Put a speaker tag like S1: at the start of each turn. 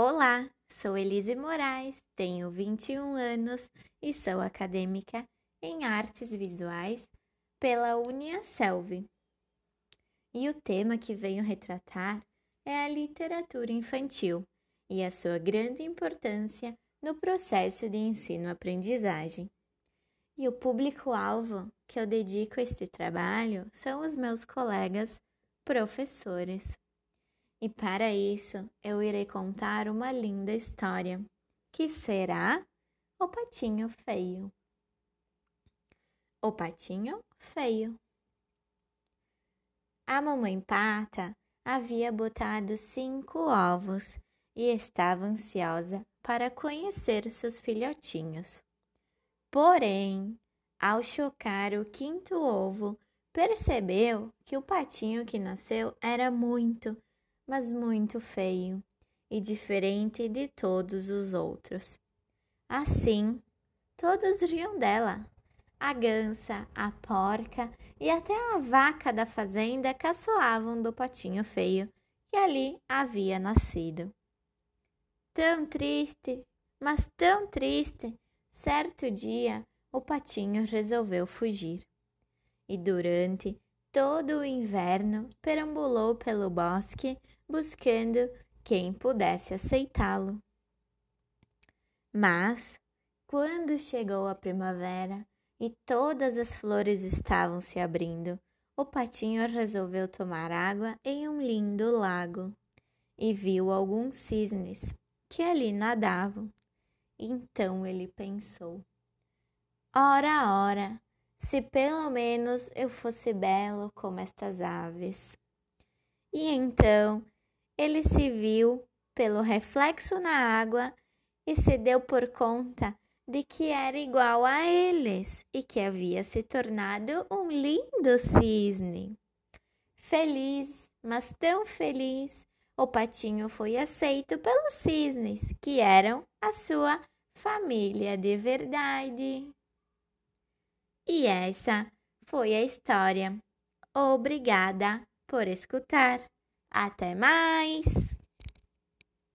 S1: Olá, sou Elise Moraes, tenho 21 anos e sou acadêmica em artes visuais pela Uniaselv. E o tema que venho retratar é a literatura infantil e a sua grande importância no processo de ensino-aprendizagem. E o público-alvo que eu dedico a este trabalho são os meus colegas professores. E para isso eu irei contar uma linda história, que será o patinho feio. O patinho feio. A mamãe pata havia botado cinco ovos e estava ansiosa para conhecer seus filhotinhos. Porém, ao chocar o quinto ovo, percebeu que o patinho que nasceu era muito, mas muito feio e diferente de todos os outros. Assim, todos riam dela. A gança, a porca e até a vaca da fazenda caçoavam do patinho feio que ali havia nascido. Tão triste, mas tão triste, certo dia o patinho resolveu fugir. E durante todo o inverno perambulou pelo bosque buscando quem pudesse aceitá-lo. Mas, quando chegou a primavera e todas as flores estavam se abrindo, o patinho resolveu tomar água em um lindo lago e viu alguns cisnes que ali nadavam. Então ele pensou: Ora, ora, se pelo menos eu fosse belo como estas aves. E então ele se viu pelo reflexo na água e se deu por conta de que era igual a eles e que havia se tornado um lindo cisne. Feliz, mas tão feliz, o patinho foi aceito pelos cisnes, que eram a sua família de verdade. E essa foi a história. Obrigada por escutar. Até mais!